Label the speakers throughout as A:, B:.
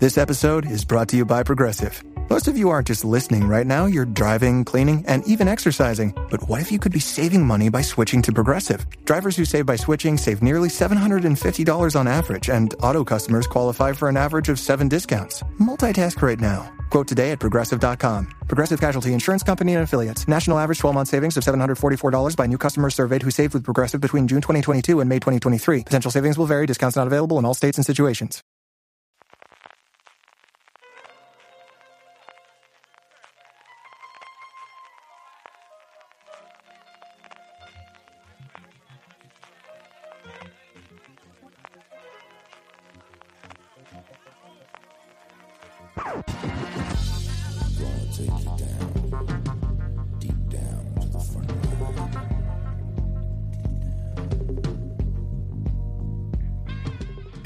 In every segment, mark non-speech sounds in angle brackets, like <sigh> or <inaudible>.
A: This episode is brought to you by Progressive. Most of you aren't just listening right now, you're driving, cleaning, and even exercising. But what if you could be saving money by switching to Progressive? Drivers who save by switching save nearly $750 on average, and auto customers qualify for an average of seven discounts. Multitask right now. Quote today at progressive.com. Progressive Casualty Insurance Company and Affiliates. National average 12 month savings of $744 by new customers surveyed who saved with Progressive between June 2022 and May 2023. Potential savings will vary. Discounts not available in all states and situations.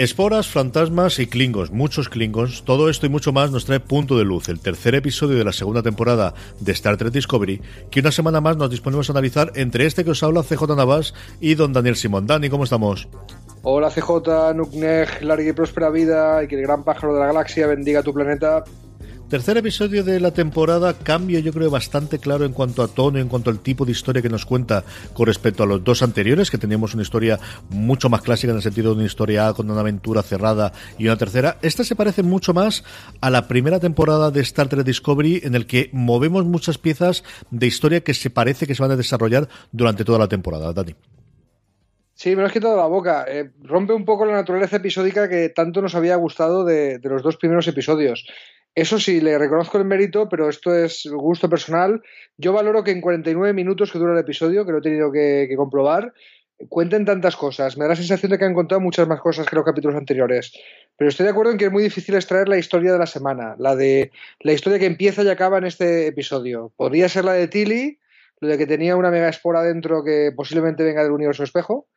B: Esporas, fantasmas y klingons, muchos klingons, todo esto y mucho más nos trae Punto de Luz, el tercer episodio de la segunda temporada de Star Trek Discovery, que una semana más nos disponemos a analizar entre este que os habla CJ Navas y don Daniel Simón. Dani, ¿cómo estamos?
C: Hola CJ, Nukneg, larga y próspera vida y que el gran pájaro de la galaxia bendiga tu planeta.
B: Tercer episodio de la temporada, cambio yo creo bastante claro en cuanto a tono, en cuanto al tipo de historia que nos cuenta con respecto a los dos anteriores, que teníamos una historia mucho más clásica en el sentido de una historia A con una aventura cerrada y una tercera. Esta se parece mucho más a la primera temporada de Star Trek Discovery, en el que movemos muchas piezas de historia que se parece que se van a desarrollar durante toda la temporada. Dani.
C: Sí, me lo has quitado la boca. Eh, rompe un poco la naturaleza episódica que tanto nos había gustado de, de los dos primeros episodios. Eso sí, le reconozco el mérito, pero esto es gusto personal. Yo valoro que en 49 minutos que dura el episodio, que lo he tenido que, comprobar, cuenten tantas cosas. Me da la sensación de que han contado muchas más cosas que los capítulos anteriores. Pero estoy de acuerdo en que es muy difícil extraer la historia de la semana, la de la historia que empieza y acaba en este episodio. Podría ser la de Tilly, lo de que tenía una mega espora dentro que posiblemente venga del universo espejo,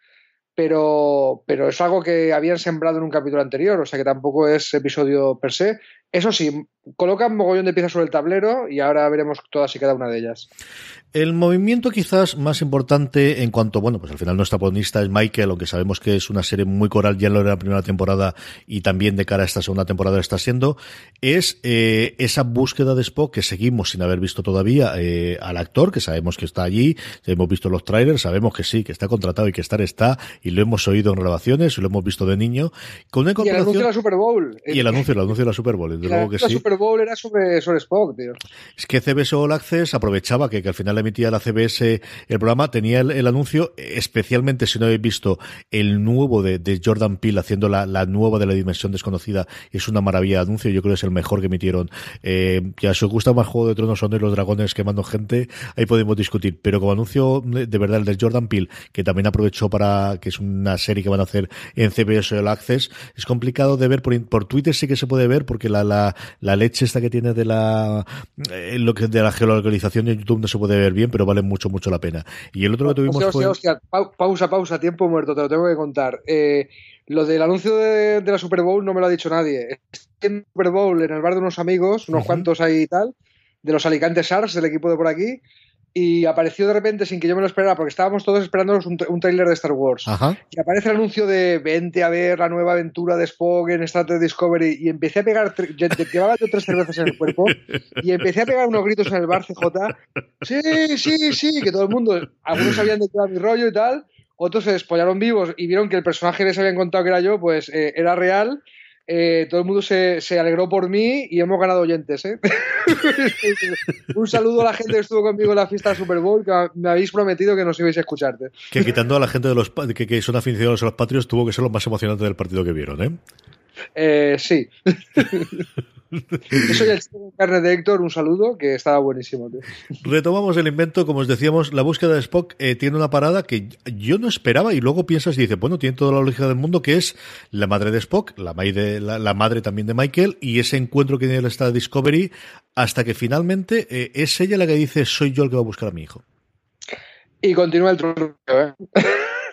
C: pero, pero es algo que habían sembrado en un capítulo anterior, o sea que tampoco es episodio per se. Eso sí, colocan mogollón de piezas sobre el tablero y ahora veremos todas y cada una de ellas.
B: El movimiento quizás más importante en cuanto, bueno, pues al final nuestra protagonista es Michael, aunque sabemos que es una serie muy coral, ya lo era la primera temporada y también de cara a esta segunda temporada está siendo, es eh, esa búsqueda de Spock que seguimos sin haber visto todavía eh, al actor, que sabemos que está allí, hemos visto los trailers, sabemos que sí, que está contratado y que estar está, y lo hemos oído en grabaciones y lo hemos visto de niño. Con una
C: Y el anuncio de la Super Bowl.
B: Y el anuncio, el anuncio de la Super Bowl, desde luego que
C: la
B: sí.
C: Super Bowl era sobre, sobre Spock, tío.
B: Es que CBS All Access aprovechaba que, que al final emitía la CBS el programa, tenía el, el anuncio, especialmente si no habéis visto el nuevo de, de Jordan Peele haciendo la, la, nueva de la dimensión desconocida, es una maravilla de anuncio, yo creo que es el mejor que emitieron. Eh, ya si os gusta más Juego de Tronos o no y los dragones quemando gente, ahí podemos discutir, pero como anuncio de, de verdad el de Jordan Peele, que también aprovechó para, que es una serie que van a hacer en CBS All Access, es complicado de ver por, por Twitter sí que se puede ver porque la, la, la leche esta que tiene de la, eh, lo que de la geolocalización de YouTube no se puede ver bien, pero vale mucho, mucho la pena. Y el otro que tuvimos
C: Hostia,
B: fue...
C: hostia, hostia. Pa- pausa, pausa, tiempo muerto, te lo tengo que contar. Eh, Lo del anuncio de, la Super Bowl no me lo ha dicho nadie. En Super Bowl en el bar de unos amigos, unos cuantos ahí y tal, de los Alicante Sars, del equipo de por aquí, y apareció de repente sin que yo me lo esperara, porque estábamos todos esperando un, un tráiler de Star Wars. Y aparece el anuncio de vente a ver la nueva aventura de Spock en Star Trek Discovery y empecé a pegar, llevaba yo tres cervezas en el cuerpo y empecé a pegar unos gritos en el bar CJ. Sí, sí, sí, que todo el mundo, algunos sabían de qué era mi rollo y tal, otros se despollaron vivos y vieron que el personaje que les habían contado que era yo, pues eh, era real eh, todo el mundo se, alegró por mí y hemos ganado oyentes. ¿eh? <laughs> Un saludo a la gente que estuvo conmigo en la fiesta de Super Bowl, que me habéis prometido que nos ibais a escucharte.
B: Que quitando a la gente de los que, que son aficionados a los patrios, tuvo que ser lo más emocionante del partido que vieron, ¿eh?
C: Eh, sí. <laughs> Yo soy el chico de carne de Héctor, un saludo, que estaba buenísimo.
B: Retomamos el invento, como os decíamos, la búsqueda de Spock eh, tiene una parada que yo no esperaba y luego piensas y dices, bueno, tiene toda la lógica del mundo, que es la madre de Spock, la, la, madre también de Michael, y ese encuentro que tiene el Star Discovery, hasta que finalmente eh, es ella la que dice, soy yo el que va a buscar a mi hijo.
C: Y continúa el troleo, ¿eh?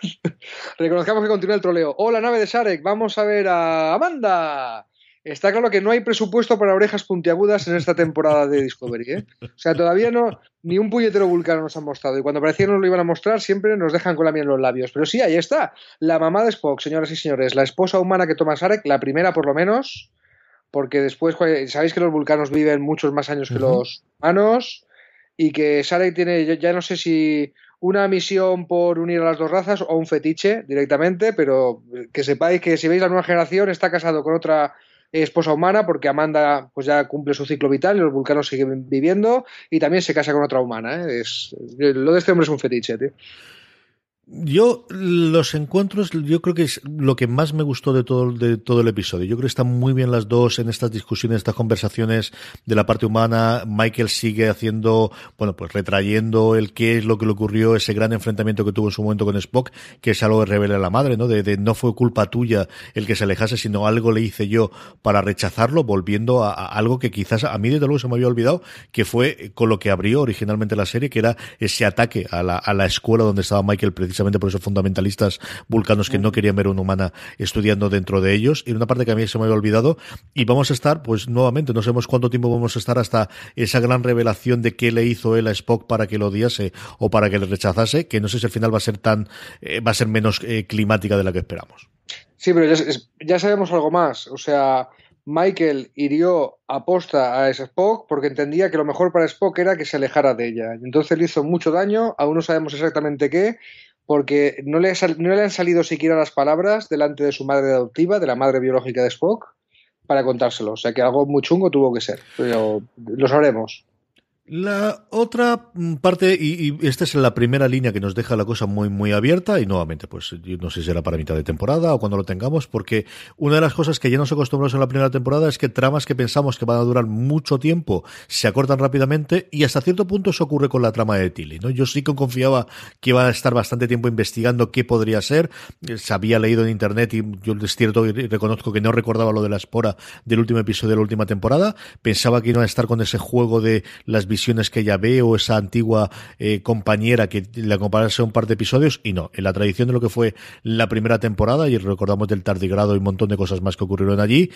C: <laughs> Reconozcamos que continúa el troleo. Hola, nave de Sarek, vamos a ver a Amanda. Está claro que no hay presupuesto para orejas puntiagudas en esta temporada de Discovery, ¿eh? O sea, todavía no, ni un puñetero vulcano nos han mostrado. Y cuando parecía que nos lo iban a mostrar, siempre nos dejan con la miel en los labios. Pero sí, ahí está. La mamá de Spock, señoras y señores. La esposa humana que toma Sarek, la primera por lo menos. Porque después, sabéis que los vulcanos viven muchos más años que los humanos. Y que Sarek tiene, ya no sé si una misión por unir a las dos razas o un fetiche directamente, pero que sepáis que si veis la nueva generación está casado con otra esposa humana porque Amanda pues ya cumple su ciclo vital y los vulcanos siguen viviendo y también se casa con otra humana. ¿eh? Es, lo de este hombre es un fetiche, tío.
B: Yo, los encuentros, yo creo que es lo que más me gustó de todo, de todo el episodio. Yo creo que están muy bien las dos en estas discusiones, estas conversaciones de la parte humana. Michael sigue haciendo, bueno, pues retrayendo el qué es lo que le ocurrió, ese gran enfrentamiento que tuvo en su momento con Spock, que es algo que revela la madre, ¿no? De, no fue culpa tuya el que se alejase, sino algo le hice yo para rechazarlo, volviendo a, algo que quizás a mí desde luego se me había olvidado, que fue con lo que abrió originalmente la serie, que era ese ataque a la, a la escuela donde estaba Michael precisamente precisamente por esos fundamentalistas vulcanos que no querían ver una humana estudiando dentro de ellos. Y una parte que a mí se me había olvidado. Y vamos a estar, pues nuevamente, no sabemos cuánto tiempo vamos a estar hasta esa gran revelación de qué le hizo él a Spock para que lo odiase o para que le rechazase, que no sé si al final va a ser tan, eh, va a ser menos eh, climática de la que esperamos.
C: Sí, pero ya, ya sabemos algo más. O sea, Michael hirió aposta a Spock porque entendía que lo mejor para Spock era que se alejara de ella. Entonces le hizo mucho daño, aún no sabemos exactamente qué, porque no le, no le han salido siquiera las palabras delante de su madre adoptiva, de la madre biológica de Spock, para contárselo. O sea que algo muy chungo tuvo que ser, pero lo sabremos.
B: La otra parte, y, esta es la primera línea que nos deja la cosa muy, muy abierta, y nuevamente, pues yo no sé si será para mitad de temporada o cuando lo tengamos, porque una de las cosas que ya nos acostumbramos en la primera temporada es que tramas que pensamos que van a durar mucho tiempo se acortan rápidamente, y hasta cierto punto eso ocurre con la trama de Tilly, ¿no? Yo sí que confiaba que iba a estar bastante tiempo investigando qué podría ser, se había leído en internet y yo es cierto y reconozco que no recordaba lo de la espora del último episodio de la última temporada, pensaba que iban a estar con ese juego de las visiones que ella ve o esa antigua eh, compañera que le acompañase un par de episodios y no, en la tradición de lo que fue la primera temporada y recordamos del tardigrado y un montón de cosas más que ocurrieron allí,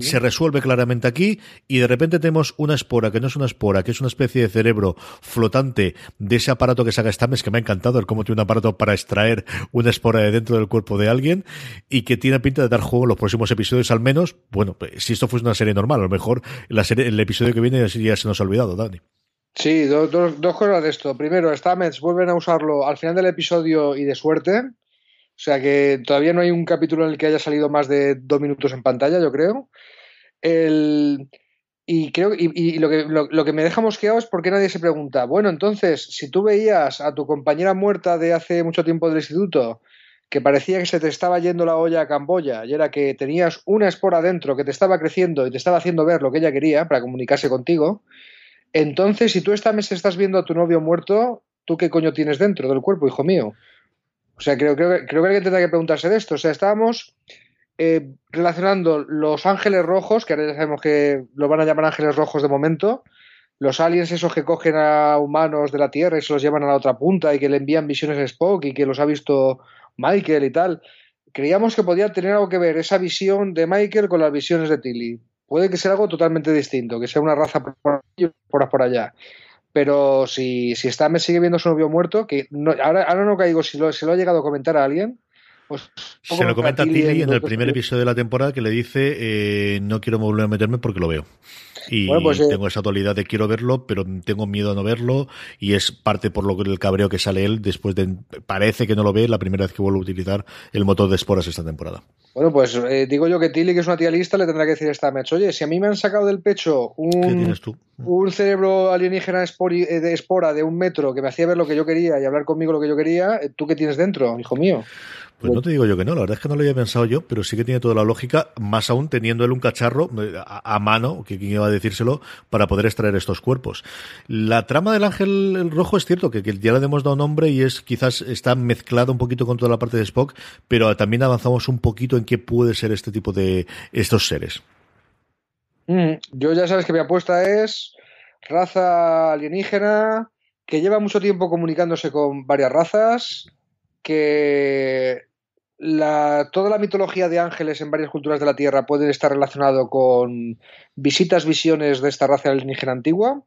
B: se resuelve claramente aquí y de repente tenemos una espora que no es una espora, que es una especie de cerebro flotante de ese aparato que saca Stamets que me ha encantado, el cómo tiene un aparato para extraer una espora de dentro del cuerpo de alguien y que tiene pinta de dar juego en los próximos episodios al menos, bueno, si esto fuese una serie normal, a lo mejor la serie, el episodio que viene ya se nos ha olvidado, Dani.
C: Sí, dos cosas de esto. Primero, Stamets vuelven a usarlo al final del episodio y de suerte. O sea que todavía no hay un capítulo en el que haya salido más de dos minutos en pantalla, yo creo. y creo y, lo, que, lo, que me deja mosqueado es porque nadie se pregunta, bueno, entonces, si tú veías a tu compañera muerta de hace mucho tiempo del instituto, que parecía que se te estaba yendo la olla a Camboya, y era que tenías una espora dentro que te estaba creciendo y te estaba haciendo ver lo que ella quería para comunicarse contigo, entonces, si tú esta mes estás viendo a tu novio muerto, ¿tú qué coño tienes dentro del cuerpo, hijo mío? O sea, creo, creo, creo que alguien tendrá que preguntarse de esto. O sea, estábamos eh, relacionando los ángeles rojos, que ahora ya sabemos que lo van a llamar ángeles rojos de momento, los aliens esos que cogen a humanos de la Tierra y se los llevan a la otra punta y que le envían visiones a Spock y que los ha visto Michael y tal creíamos que podía tener algo que ver esa visión de Michael con las visiones de Tilly. Puede que sea algo totalmente distinto, que sea una raza por, por, por allá. Pero si, si está, me sigue viendo su novio muerto, que no, ahora, ahora no caigo si lo, se lo ha llegado a comentar a alguien. Pues,
B: se lo comenta a Tilly en el primer episodio de la temporada que le dice eh, no quiero volver a meterme porque lo veo. Y pues, eh, tengo esa dualidad de quiero verlo, pero tengo miedo a no verlo y es parte por lo que el cabreo que sale él después de parece que no lo ve la primera vez que vuelve a utilizar el motor de esporas esta temporada.
C: Bueno, pues eh, digo yo que Tilly, que es una tía lista, le tendrá que decir esta Mech, oye, si a mí me han sacado del pecho un, un cerebro alienígena eh, de espora de un metro que me hacía ver lo que yo quería y hablar conmigo lo que yo quería, ¿tú qué tienes dentro, hijo mío?
B: Pues no te digo yo que no, la verdad es que no lo había pensado yo, pero sí que tiene toda la lógica, más aún teniendo él un cacharro eh, a, mano, que quien iba a decírselo, para poder extraer estos cuerpos. La trama del ángel rojo es cierto que, ya le hemos dado nombre y es quizás está mezclado un poquito con toda la parte de Spock, pero también avanzamos un poquito en qué puede ser este tipo de estos seres.
C: Mm, yo ya sabes que mi apuesta es raza alienígena que lleva mucho tiempo comunicándose con varias razas que la, toda la mitología de ángeles en varias culturas de la Tierra puede estar relacionado con visitas, visiones de esta raza alienígena antigua.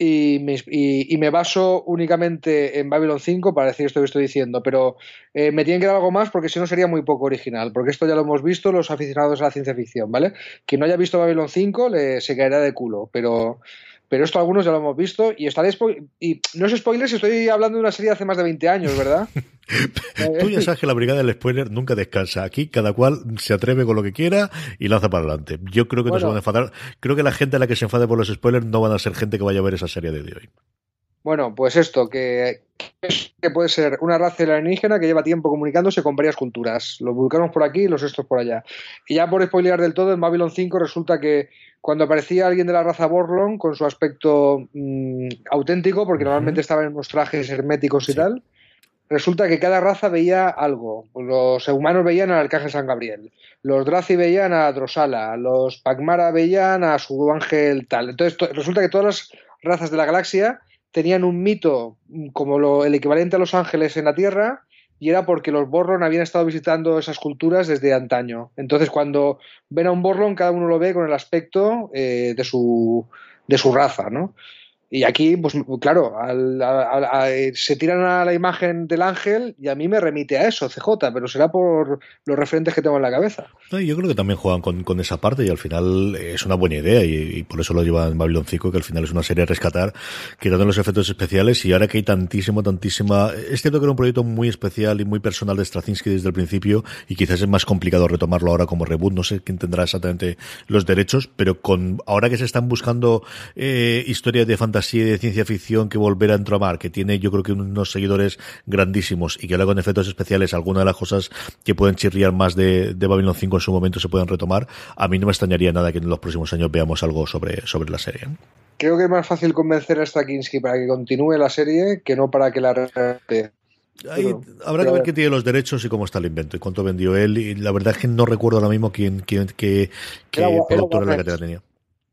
C: Y me, y, me, baso únicamente en Babylon 5 para decir esto que estoy diciendo, pero eh, me tienen que dar algo más porque si no sería muy poco original, porque esto ya lo hemos visto los aficionados a la ciencia ficción, ¿vale? Quien no haya visto Babylon 5 le, se caerá de culo, pero pero esto algunos ya lo hemos visto y estaré y no es spoiler si estoy hablando de una serie de hace más de 20 años, ¿verdad? <laughs>
B: Tú ya sabes que la brigada del spoiler nunca descansa. Aquí cada cual se atreve con lo que quiera y lanza para adelante. Yo creo que no se van a enfadar. Creo que la gente a la que se enfade por los spoilers no van a ser gente que vaya a ver esa serie de hoy.
C: Bueno, pues esto, que, que puede ser una raza alienígena que lleva tiempo comunicándose con varias culturas. Los vulcanos por aquí y los estos por allá. Y ya por spoilear del todo, en Babylon 5 resulta que cuando aparecía alguien de la raza Borlon con su aspecto mm, auténtico, porque normalmente estaban en unos trajes herméticos y tal, resulta que cada raza veía algo. Los humanos veían al arcángel San Gabriel, los Drazi veían a Drosala, los Pagmara veían a su ángel tal. Entonces resulta que todas las razas de la galaxia tenían un mito como el equivalente a los ángeles en la Tierra y era porque los Borlon habían estado visitando esas culturas desde antaño. Entonces, cuando ven a un Borlon, cada uno lo ve con el aspecto eh, de, su, de su raza, ¿no? Y aquí, pues claro, se tiran a la imagen del ángel y a mí me remite a eso, CJ, pero será por los referentes que tengo en la cabeza.
B: yo creo que también juegan con, esa parte y al final es una buena idea y, por eso lo llevan Babylon 5, que al final es una serie a rescatar, quitando los efectos especiales y ahora que hay tantísimo, tantísima... Es cierto que era un proyecto muy especial y muy personal de Straczynski desde el principio y quizás es más complicado retomarlo ahora como reboot, no sé quién tendrá exactamente los derechos, pero con ahora que se están buscando eh, historias de fantasía así de ciencia ficción que volver a entramar, que tiene yo creo que unos seguidores grandísimos y que ahora con efectos especiales algunas de las cosas que pueden chirriar más de, de Babylon 5 en su momento se pueden retomar, a mí no me extrañaría nada que en los próximos años veamos algo sobre, sobre la serie.
C: Creo que es más fácil convencer a Straczynski para que continúe la serie que no para que la repete.
B: habrá que ver qué tiene los derechos y cómo está el invento y cuánto vendió él. Y la verdad es que no recuerdo ahora mismo quién, quién qué, era la que tenía.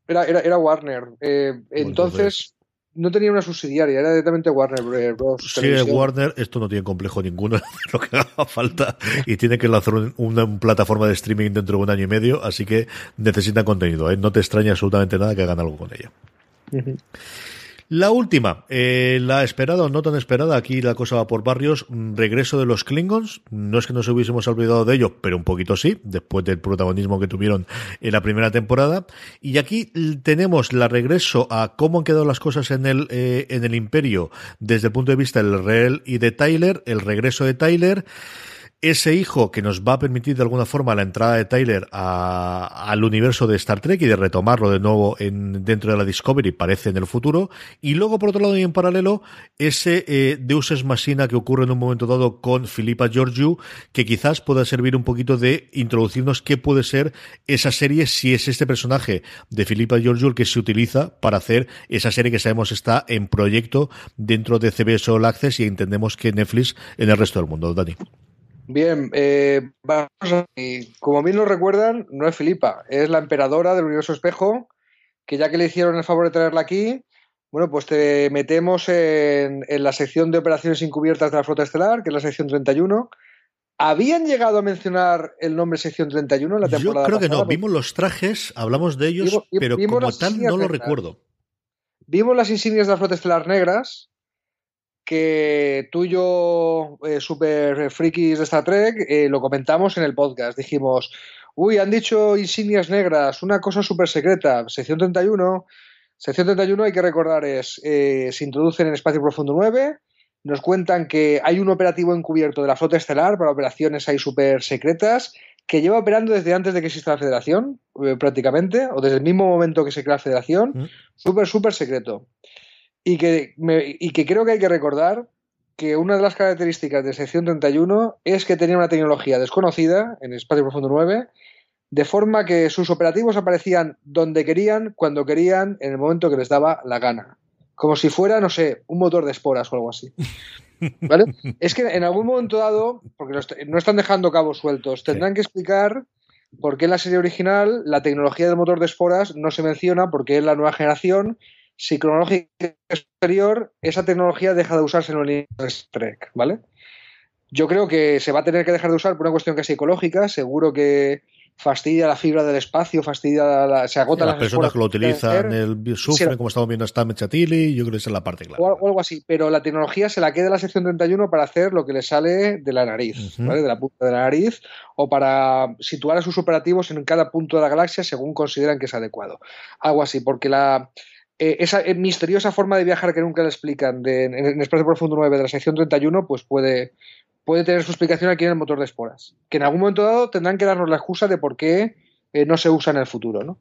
C: Era, era, era Warner. Eh, entonces, no tenía una subsidiaria, era directamente Warner Bros.
B: Sí, Warner, esto no tiene complejo ninguno, <laughs> lo que haga falta, y tiene que lanzar una, plataforma de streaming dentro de un año y medio, así que necesita contenido, ¿eh? no te extraña absolutamente nada que hagan algo con ella. La última, eh, la esperada o no tan esperada, aquí la cosa va por barrios, mm, regreso de los Klingons, no es que nos hubiésemos olvidado de ello, pero un poquito sí, después del protagonismo que tuvieron en la primera temporada, y aquí tenemos la regreso a cómo han quedado las cosas en el, eh, en el imperio desde el punto de vista del Reel y de Tyler, el regreso de Tyler, ese hijo que nos va a permitir de alguna forma la entrada de Tyler al universo de Star Trek y de retomarlo de nuevo en, dentro de la Discovery parece en el futuro. Y luego por otro lado y en paralelo ese eh, Deus Ex Machina que ocurre en un momento dado con Philippa Georgiou que quizás pueda servir un poquito de introducirnos qué puede ser esa serie si es este personaje de Philippa Georgiou el que se utiliza para hacer esa serie que sabemos está en proyecto dentro de CBS All Access y entendemos que Netflix en el resto del mundo. Dani
C: Bien, eh, vamos a, como bien lo recuerdan, no es Filipa, es la emperadora del universo espejo, que ya que le hicieron el favor de traerla aquí, bueno, pues te metemos en, la sección de operaciones encubiertas de la flota estelar, que es la sección 31, ¿Habían llegado a mencionar el nombre sección 31 en la temporada?
B: Yo creo que no. Vimos los trajes, hablamos de ellos,
C: Vimos-
B: pero
C: vimos
B: como tal no lo
C: negras.
B: recuerdo.
C: Vimos las insignias de la flota estelar negras, que tú y yo, eh, super frikis de Star Trek, eh, lo comentamos en el podcast. Dijimos, uy, han dicho insignias negras, una cosa súper secreta, sección 31. Sección 31, hay que recordar, es, eh, se introducen en Espacio Profundo 9, nos cuentan que hay un operativo encubierto de la flota estelar para operaciones ahí súper secretas, que lleva operando desde antes de que exista la Federación, eh, prácticamente, o desde el mismo momento que se crea la Federación,
B: Mm.
C: súper, súper secreto. Y que, me- y que creo que hay que recordar que una de las características de sección 31 es que tenía una tecnología desconocida en Espacio Profundo 9, de forma que sus operativos aparecían donde querían, cuando querían, en el momento que les daba la gana. Como si fuera, no sé, un motor de esporas o algo así. <laughs> ¿Vale? es que en algún momento dado, porque no, est- no están dejando cabos sueltos, tendrán que explicar por qué en la serie original la tecnología del motor de esporas no se menciona, porque en la nueva generación, si cronológica superior, esa tecnología deja de usarse en el Trek, ¿vale? Yo creo que se va a tener que dejar de usar por una cuestión casi ecológica, seguro que fastidia la fibra del espacio, fastidia la, se agota
B: Las personas que lo utilizan, el sufren,
C: Sí.
B: como estamos viendo hasta Mechatili, yo creo que esa es la parte clara.
C: o, al- o algo así, pero la tecnología se la queda la sección 31 para hacer lo que le sale de la nariz. ¿vale? De la punta de la nariz, o para situar a sus operativos en cada punto de la galaxia según consideran que es adecuado. Algo así, porque la eh, esa eh, misteriosa forma de viajar que nunca le explican de, en, en Espacio Profundo 9 de la sección 31, pues puede, puede tener su explicación aquí en el motor de esporas. Que en algún momento dado tendrán que darnos la excusa de por qué eh, no se usa en el futuro, ¿no?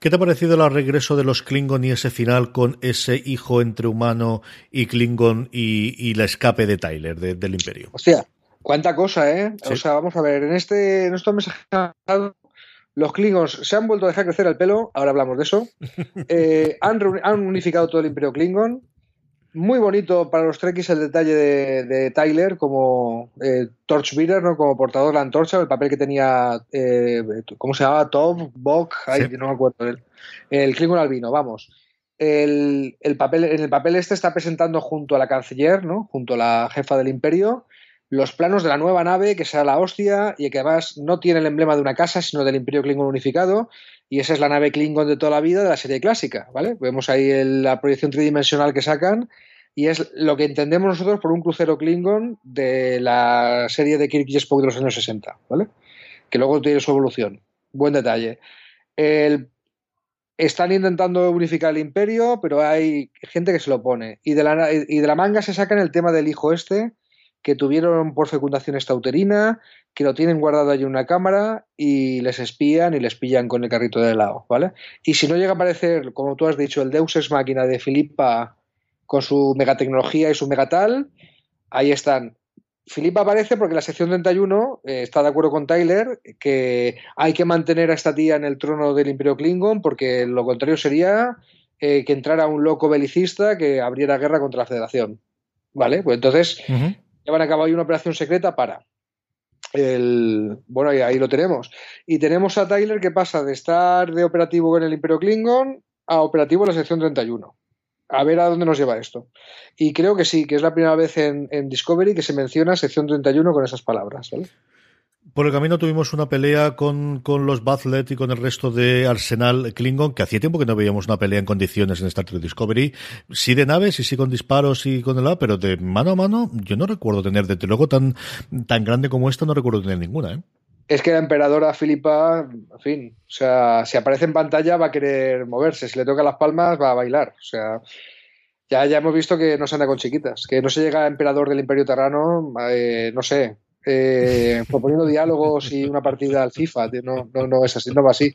B: ¿Qué te ha parecido el regreso de los Klingon y ese final con ese hijo entre humano y Klingon y, y la escape de Tyler de- del Imperio?
C: Hostia, cuánta cosa, ¿eh?
B: Sí.
C: O sea, vamos a ver, en este, en estos mensajes los Klingons se han vuelto a dejar crecer el pelo, ahora hablamos de eso. Eh, han, unificado todo el Imperio Klingon. Muy bonito para los Trekkies el detalle de, de Tyler como eh, Torchbearer, ¿no? Como portador de la antorcha, el papel que tenía, eh, ¿cómo se llamaba? Top, Bok, ay,
B: Sí.
C: no me acuerdo. El, el Klingon albino, vamos. El, el papel, en el papel este está presentando junto a la canciller, ¿no? Junto a la jefa del imperio, los planos de la nueva nave que será la hostia y que además no tiene el emblema de una casa, sino del Imperio Klingon unificado. Y esa es la nave Klingon de toda la vida de la serie clásica, ¿vale? Vemos ahí la proyección tridimensional que sacan y es lo que entendemos nosotros por un crucero Klingon de la serie de Kirk y Spock de los años 60, ¿vale? Que luego tiene su evolución. Buen detalle. El- están intentando unificar el imperio, pero hay gente que se lo pone. Y de la, y de la manga se sacan el tema del hijo este, que tuvieron por fecundación extrauterina, que lo tienen guardado allí en una cámara y les espían y les pillan con el carrito de helado, ¿vale? Y si no llega a aparecer, como tú has dicho, el Deus Ex Máquina de Filipa con su megatecnología y su megatal, ahí están. Filipa aparece porque la sección 31 eh, está de acuerdo con Tyler que hay que mantener a esta tía en el trono del Imperio Klingon porque lo contrario sería eh, que entrara un loco belicista que abriera guerra contra la Federación. ¿Vale? Pues entonces. Llevan a cabo ahí una operación secreta para. El, bueno, ahí, lo tenemos. Y tenemos a Tyler que pasa de estar de operativo en el Imperio Klingon a operativo en la sección 31. A ver a dónde nos lleva esto. Y creo que sí, que es la primera vez en, en Discovery que se menciona sección 31 con esas palabras. ¿vale?
B: Por el camino tuvimos una pelea con, con los Bathlet y con el resto de Arsenal Klingon, que hacía tiempo que no veíamos una pelea en condiciones en Star Trek Discovery. Sí de naves y sí con disparos y con el A, pero de mano a mano yo no recuerdo tener, desde luego tan, tan grande como esta, no recuerdo tener ninguna. ¿eh?
C: Es que la emperadora Filipa, en fin, o sea, si aparece en pantalla va a querer moverse, si le toca las palmas va a bailar, o sea, ya, ya hemos visto que no se anda con chiquitas, que no se llega a emperador del Imperio Terrano, eh, no sé, eh, proponiendo diálogos y una partida al FIFA, no, no, no es así, no va así.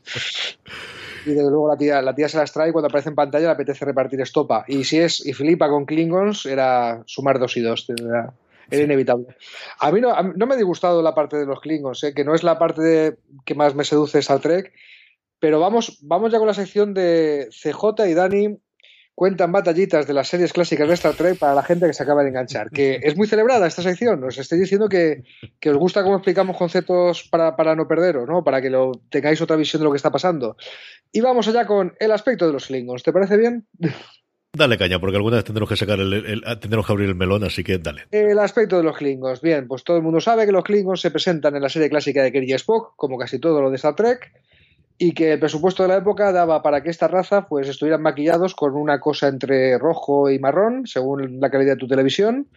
C: Y desde luego la tía, la tía se las trae y cuando aparece en pantalla le apetece repartir estopa. Y si es, y Filipa con Klingons era sumar dos y dos, era, era inevitable. A mí no, a mí no me ha disgustado la parte de los Klingons, ¿eh? que no es la parte de- que más me seduce Star Trek, pero vamos, vamos ya con la sección de CJ y Dani cuentan batallitas de las series clásicas de Star Trek para la gente que se acaba de enganchar, que es muy celebrada esta sección, os estoy diciendo que, que os gusta cómo explicamos conceptos para, para no perderos, ¿no? para que lo tengáis otra visión de lo que está pasando. Y vamos allá con el aspecto de los Klingons, ¿te parece bien?
B: Dale caña, porque alguna vez tendremos que sacar el, el, tendremos que abrir el melón, así que dale.
C: El aspecto de los Klingons. Bien, pues todo el mundo sabe que los Klingons se presentan en la serie clásica de Kirk y Spock, como casi todo lo de Star Trek, y que el presupuesto de la época daba para que esta raza pues estuvieran maquillados con una cosa entre rojo y marrón, según la calidad de tu televisión,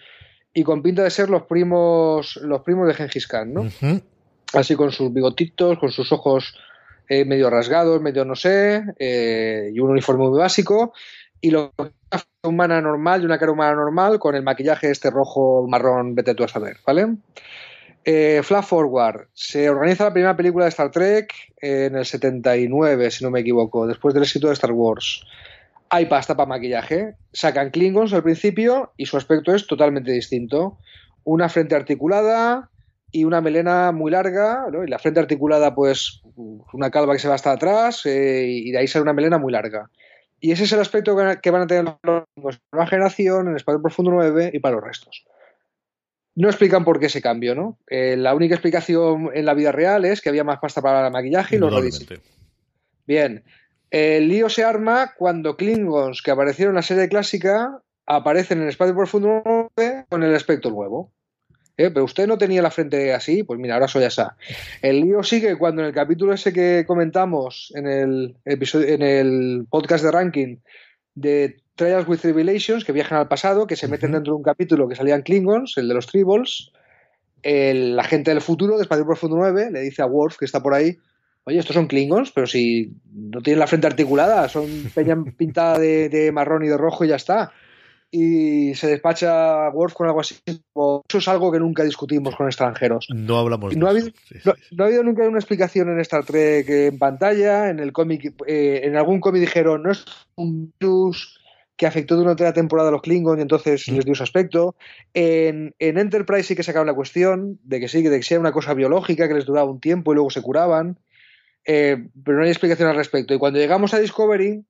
C: y con pinta de ser los primos los primos de Gengis Khan, ¿no? Uh -huh. Así con sus bigotitos, con sus ojos eh, medio rasgados, medio no sé, eh, y un uniforme muy básico, y lo una humana normal y una cara humana normal con el maquillaje este rojo, marrón, vete tú a saber, ¿vale? Eh, Flash Forward. Se organiza la primera película de Star Trek en el 79, si no me equivoco, después del éxito de Star Wars. Hay pasta para maquillaje. Sacan Klingons al principio y su aspecto es totalmente distinto. Una frente articulada y una melena muy larga, y la frente articulada, pues, una calva que se va hasta atrás, eh, y de ahí sale una melena muy larga. Y ese es el aspecto que van a tener los nueva generación, en Espacio Profundo 9 y para los restos. No explican por qué ese cambio, ¿no? Eh, la única explicación en la vida real es que había más pasta para el maquillaje y lo rediseñaron. Bien. El lío se arma cuando Klingons que aparecieron en la serie clásica aparecen en el espacio profundo 9 con el aspecto nuevo. ¿Eh? Pero usted no tenía la frente así, pues mira, ahora soy asa. El lío sigue cuando en el capítulo ese que comentamos en el, episodio, en el podcast de ranking de Trials with Tribulations, que viajan al pasado, que se meten uh -huh. dentro de un capítulo que salían Klingons, el de los Tribbles. El agente del futuro, de Espacio Profundo 9, le dice a Worf, que está por ahí, oye, estos son Klingons, pero si no tienen la frente articulada, son <laughs> peña pintada de, de, marrón y de rojo y ya está. Y se despacha Worf con algo así. Eso es algo que nunca discutimos con extranjeros.
B: No hablamos
C: no ha, habido, sí, no, no, ha habido nunca una explicación en Star Trek en pantalla, en el cómic, eh, en algún cómic dijeron, no es un virus que afectó durante la temporada a los Klingons y entonces mm. les dio su aspecto. En, en, Enterprise sí que sacaron la cuestión de que sí, de que sea una cosa biológica que les duraba un tiempo y luego se curaban. Eh, pero no hay explicación al respecto. Y cuando llegamos a Discovery,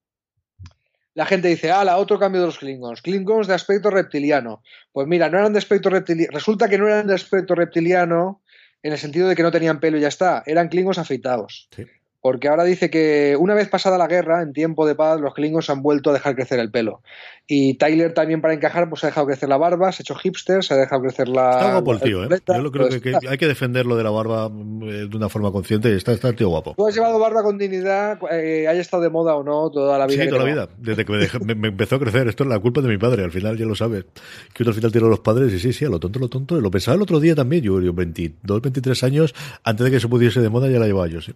C: la gente dice, ah, la otro cambio de los Klingons. Klingons de aspecto reptiliano. Pues mira, no eran de aspecto reptiliano. Resulta que no eran de aspecto reptiliano en el sentido de que no tenían pelo y ya está. Eran Klingons afeitados. Sí porque ahora dice que una vez pasada la guerra, en tiempo de paz, los Klingons han vuelto a dejar crecer el pelo. Y Tyler también para encajar, pues ha dejado crecer la barba, se ha hecho hipster, se ha dejado crecer la...
B: Está guapo el tío, ¿eh? Yo lo creo que, que, hay que defenderlo de la barba eh, de una forma consciente, está, está el tío guapo.
C: Tú has llevado barba con dignidad, eh, haya estado de moda o no, toda la vida.
B: Sí, toda la vida, desde que me, dejé, me, me, empezó a crecer, esto es la culpa de mi padre, al final ya lo sabes, que uno al final tiene a los padres y sí, sí, a lo tonto, lo tonto, lo pensaba el otro día también, yo, yo 22, 23 años, antes de que se pudiese de moda ya la llevaba yo, sí.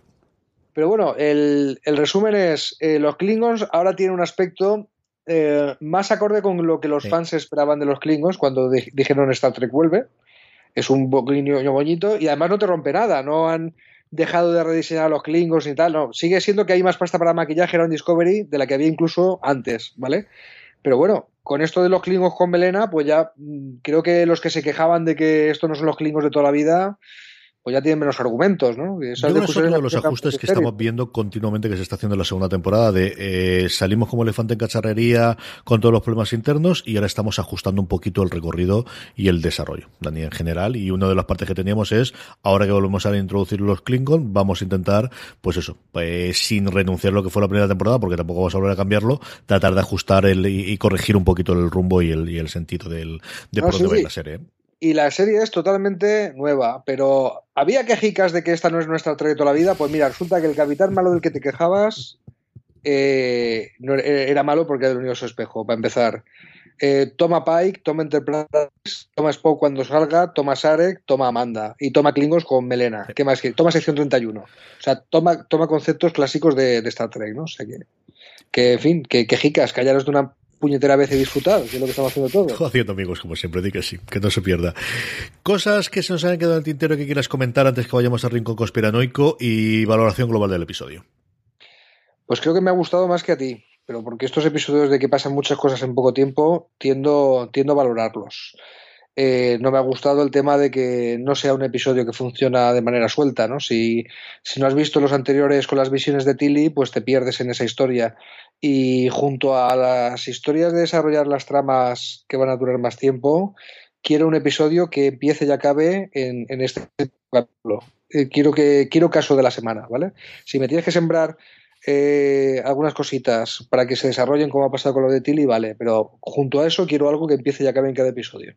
C: Pero bueno, el, el resumen es, eh, los Klingons ahora tienen un aspecto eh, más acorde con lo que los sí. fans esperaban de los Klingons cuando di dijeron Star Trek vuelve. Es un niño bonito y además no te rompe nada, no han dejado de rediseñar a los Klingons ni tal, no, sigue siendo que hay más pasta para maquillaje en Discovery de la que había incluso antes, ¿vale? Pero bueno, con esto de los Klingons con melena, pues ya mm, creo que los que se quejaban de que estos no son los Klingons de toda la vida, pues ya tienen menos argumentos, ¿no?
B: Yo creo que es uno de los ajustes que estamos viendo continuamente que se está haciendo en la segunda temporada de eh, salimos como elefante en cacharrería con todos los problemas internos y ahora estamos ajustando un poquito el recorrido y el desarrollo, Dani, en general. Y una de las partes que teníamos es, ahora que volvemos a introducir los Klingon, vamos a intentar, pues eso, pues, sin renunciar a lo que fue la primera temporada, porque tampoco vamos a volver a cambiarlo, tratar de ajustar el, y, y corregir un poquito el rumbo y el, y el sentido del, de
C: no,
B: por dónde
C: sí,
B: va
C: sí.
B: la serie. ¿Eh?
C: y la serie es totalmente nueva, pero había quejicas de que esta no es nuestra trayectoria toda la vida, pues mira, resulta que el capitán malo del que te quejabas eh, no, era malo porque era del universo espejo, para empezar. Eh, toma Pike, toma Enterprise, toma Spock cuando salga, toma Sarek, toma Amanda y toma Klingons con Melena. ¿Qué más? Toma sección 31. O sea, toma, toma conceptos clásicos de, de Star Trek, ¿no? O sea que, que en fin, que quejicas, callaros de una puñetera vez he disfrutado, que es lo que estamos haciendo todos.
B: Haciendo amigos, como siempre, di que sí, que no se pierda. Cosas que se nos han quedado en el tintero que quieras comentar antes que vayamos al rincón conspiranoico y valoración global del episodio.
C: Pues creo que me ha gustado más que a ti, pero porque estos episodios de que pasan muchas cosas en poco tiempo, tiendo, tiendo a valorarlos. Eh, no me ha gustado el tema de que no sea un episodio que funciona de manera suelta, ¿no? Si, si no has visto los anteriores con las visiones de Tilly, pues te pierdes en esa historia. Y junto a las historias de desarrollar las tramas que van a durar más tiempo, quiero un episodio que empiece y acabe en, este capítulo. Eh, quiero, que, quiero caso de la semana, ¿vale? Si me tienes que sembrar eh, algunas cositas para que se desarrollen como ha pasado con lo de Tilly, vale, pero junto a eso quiero algo que empiece y acabe en cada episodio.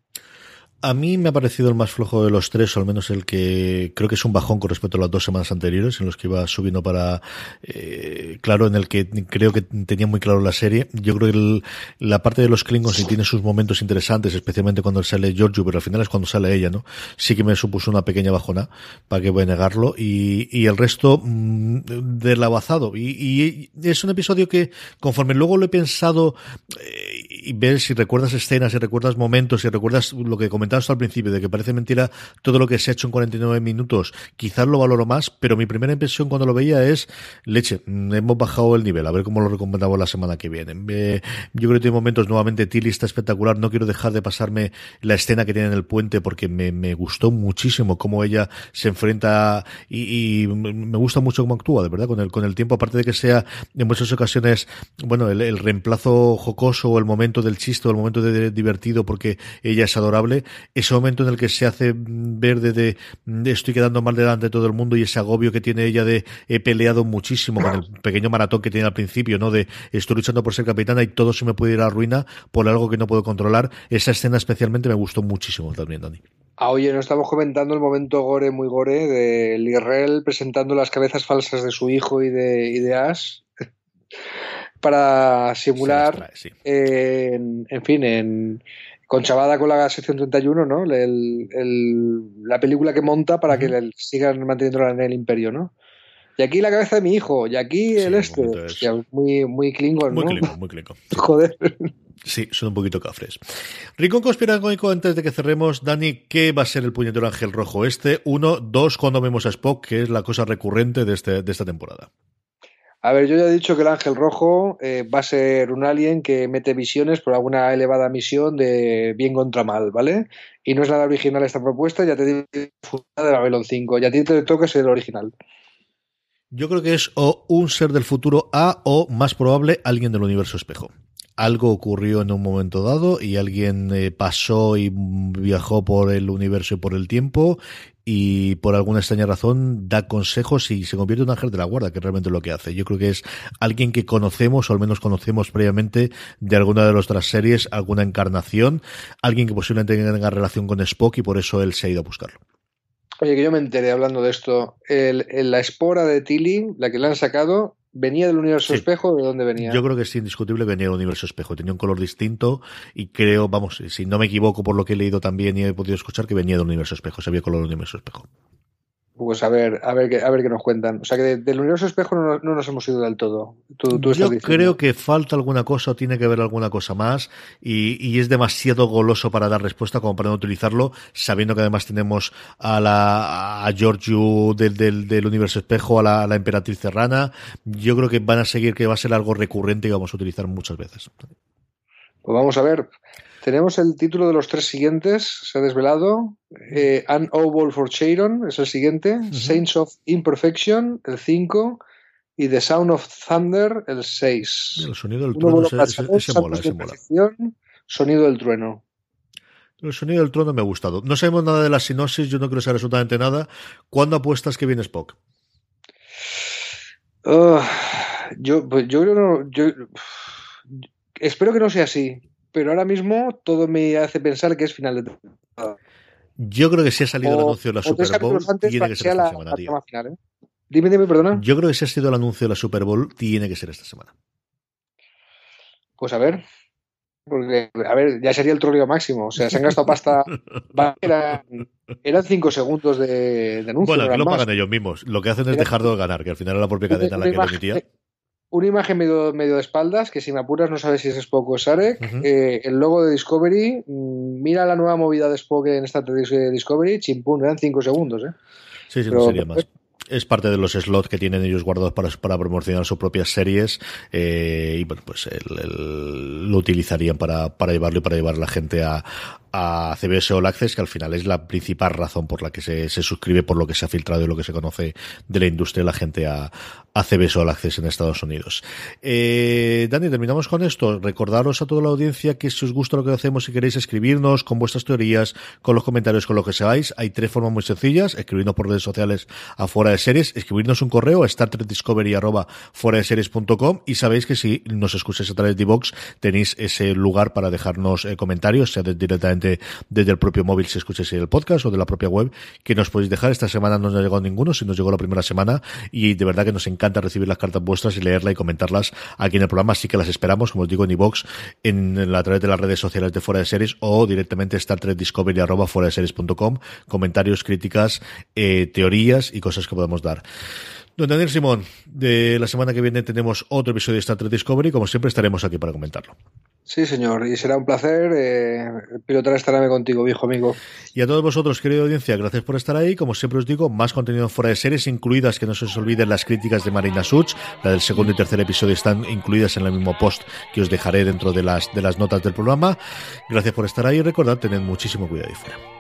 B: A mí me ha parecido el más flojo de los tres, o al menos el que creo que es un bajón con respecto a las dos semanas anteriores, en los que iba subiendo para, eh, claro, en el que creo que tenía muy claro la serie. Yo creo que la parte de los Klingons sí tiene sus momentos interesantes, especialmente cuando sale Giorgio, pero al final es cuando sale ella, ¿no? Sí que me supuso una pequeña bajona, para que voy a negarlo, y, y el resto mm, del abazado. Y, y, es un episodio que, conforme luego lo he pensado, eh, y ver si recuerdas escenas, si recuerdas momentos, si recuerdas lo que comenté hasta al principio, de que parece mentira todo lo que se ha hecho en 49 minutos, quizás lo valoro más, pero mi primera impresión cuando lo veía es, leche, mm, hemos bajado el nivel, a ver cómo lo recomendamos la semana que viene. yo creo que tiene momentos, nuevamente, Tilly está espectacular, no quiero dejar de pasarme la escena que tiene en el puente porque me, me gustó muchísimo cómo ella se enfrenta y, y, me gusta mucho cómo actúa, de verdad, con el, con el tiempo, aparte de que sea en muchas ocasiones, bueno, el, el reemplazo jocoso o el momento del chiste o el momento de, de divertido porque ella es adorable, ese momento en el que se hace ver de, estoy quedando mal delante de todo el mundo y ese agobio que tiene ella de he peleado muchísimo con el <clears throat> pequeño maratón que tiene al principio, ¿no? De estoy luchando por ser capitana y todo se me puede ir a la ruina por algo que no puedo controlar. Esa escena especialmente me gustó muchísimo también, Dani.
C: Ah, oye, no estamos comentando el momento gore, muy gore, de Lirrell presentando las cabezas falsas de su hijo y de, y de Ash para simular, en, en fin, en, conchavada con la sección 31, ¿no? El, el, la película que monta para uh -huh. que le sigan manteniendo en el imperio, ¿no? Y aquí la cabeza de mi hijo, y aquí sí, el este. Hostia, muy, muy Klingon,
B: muy
C: ¿no?
B: Klingon, muy Klingon. <laughs>
C: Joder.
B: Sí, son un poquito cafres. Rincón conspiranoico, antes de que cerremos, Dani, ¿qué va a ser el puñetero ángel rojo este? Uno, dos, cuando vemos a Spock, que es la cosa recurrente de, este, de esta temporada.
C: A ver, yo ya he dicho que el ángel rojo eh, va a ser un alien que mete visiones por alguna elevada misión de bien contra mal, ¿vale? Y no es nada original esta propuesta, ya te digo de Babylon 5, y a ti te toca ser el original.
B: Yo creo que es o un ser del futuro A o, más probable, alguien del universo espejo algo ocurrió en un momento dado y alguien eh, pasó y viajó por el universo y por el tiempo y por alguna extraña razón da consejos y se convierte en un ángel de la guarda, que es realmente lo que hace. Yo creo que es alguien que conocemos, o al menos conocemos previamente, de alguna de nuestras series, alguna encarnación, alguien que posiblemente tenga relación con Spock y por eso él se ha ido a buscarlo.
C: Oye, que yo me enteré hablando de esto. El, la espora de Tilly, la que le han sacado, ¿Venía del universo sí. espejo o de dónde venía?
B: Yo creo que es indiscutible que venía del universo espejo. Tenía un color distinto y creo, vamos, si no me equivoco por lo que he leído también y he podido escuchar, que venía del universo espejo. Se había color del universo espejo.
C: Pues a ver, a ver, qué, a ver qué nos cuentan. O sea que de, del universo espejo no, no, nos hemos ido del todo. Tú, tú
B: Yo creo que falta alguna cosa o tiene que haber alguna cosa más y, y, es demasiado goloso para dar respuesta como para no utilizarlo, sabiendo que además tenemos a la a Giorgio del, del, del universo espejo, a la, a la emperatriz serrana. Yo creo que van a seguir que va a ser algo recurrente y vamos a utilizar muchas veces.
C: Pues vamos a ver. Tenemos el título de los tres siguientes, se ha desvelado. Eh, An Oval for Cheiron es el siguiente. Uh -huh. Saints of Imperfection, el 5. Y The Sound of Thunder, el 6.
B: El sonido del trueno, ese, ese, ese mola, ese mola.
C: Sonido del trueno.
B: El sonido del trueno me ha gustado. No sabemos nada de la sinopsis, yo no quiero saber absolutamente nada. ¿Cuándo apuestas que viene Spock?
C: Uh, yo, pues yo creo no, yo, espero que no sea así pero ahora mismo todo me hace pensar que es final de temporada.
B: Yo creo que si ha salido o, el anuncio de la Super Bowl, tiene que ser esta
C: la,
B: semana, tío.
C: Final, ¿eh? Dime, dime, perdona.
B: Yo creo que si ha sido el anuncio de la Super Bowl, tiene que ser esta semana.
C: Pues a ver. Porque, a ver, ya sería el troleo máximo. O sea, se han gastado pasta. <laughs> eran, eran cinco segundos de, de anuncio.
B: Bueno, aquí lo más. pagan ellos mismos. Lo que hacen es dejar de ganar, que al final era la propia cadena la que lo emitía
C: una imagen medio, medio de espaldas, que si me apuras no sabes si es Spock o Sarek, uh -huh. eh, el logo de Discovery, mmm, mira la nueva movida de Spock en esta de Discovery, chimpún, eran 5 segundos, ¿eh?
B: Sí, sí, Pero, no sería más. Es parte de los slots que tienen ellos guardados para, para promocionar sus propias series eh, y bueno, pues el, el, lo utilizarían para, para llevarlo y para llevar a la gente a, a CBS All Access, que al final es la principal razón por la que se, se suscribe, por lo que se ha filtrado y lo que se conoce de la industria la gente a, a CBS All Access en Estados Unidos. Eh, Dani, terminamos con esto. Recordaros a toda la audiencia que si os gusta lo que hacemos, si queréis escribirnos con vuestras teorías, con los comentarios, con lo que seáis, hay tres formas muy sencillas. Escribirnos por redes sociales a Fuera de Series, escribirnos un correo a StarTrekDiscovery arroba fuera de y sabéis que si nos escucháis a través de Vox tenéis ese lugar para dejarnos eh, comentarios, sea directamente desde el propio móvil si escucháis el podcast o de la propia web, que nos podéis dejar. Esta semana no nos ha llegado ninguno, si nos llegó la primera semana y de verdad que nos encanta recibir las cartas vuestras y leerlas y comentarlas aquí en el programa, así que las esperamos, como os digo, en iVox, en, a través de las redes sociales de Fuera de Series o directamente Star Trek Discovery arroba fuera de comentarios, críticas, eh, teorías y cosas que podemos dar. Don Daniel Simón, de la semana que viene tenemos otro episodio de Star Trek Discovery, como siempre estaremos aquí para comentarlo.
C: Sí, señor, y será un placer eh, pilotar esta nave contigo, viejo amigo.
B: Y a todos vosotros, querida audiencia, gracias por estar ahí. Como siempre os digo, más contenido fuera de series, incluidas, que no se os olviden las críticas de Marina Such, la del segundo y tercer episodio están incluidas en el mismo post que os dejaré dentro de las, de las notas del programa. Gracias por estar ahí y recordad, tened muchísimo cuidado y fuera.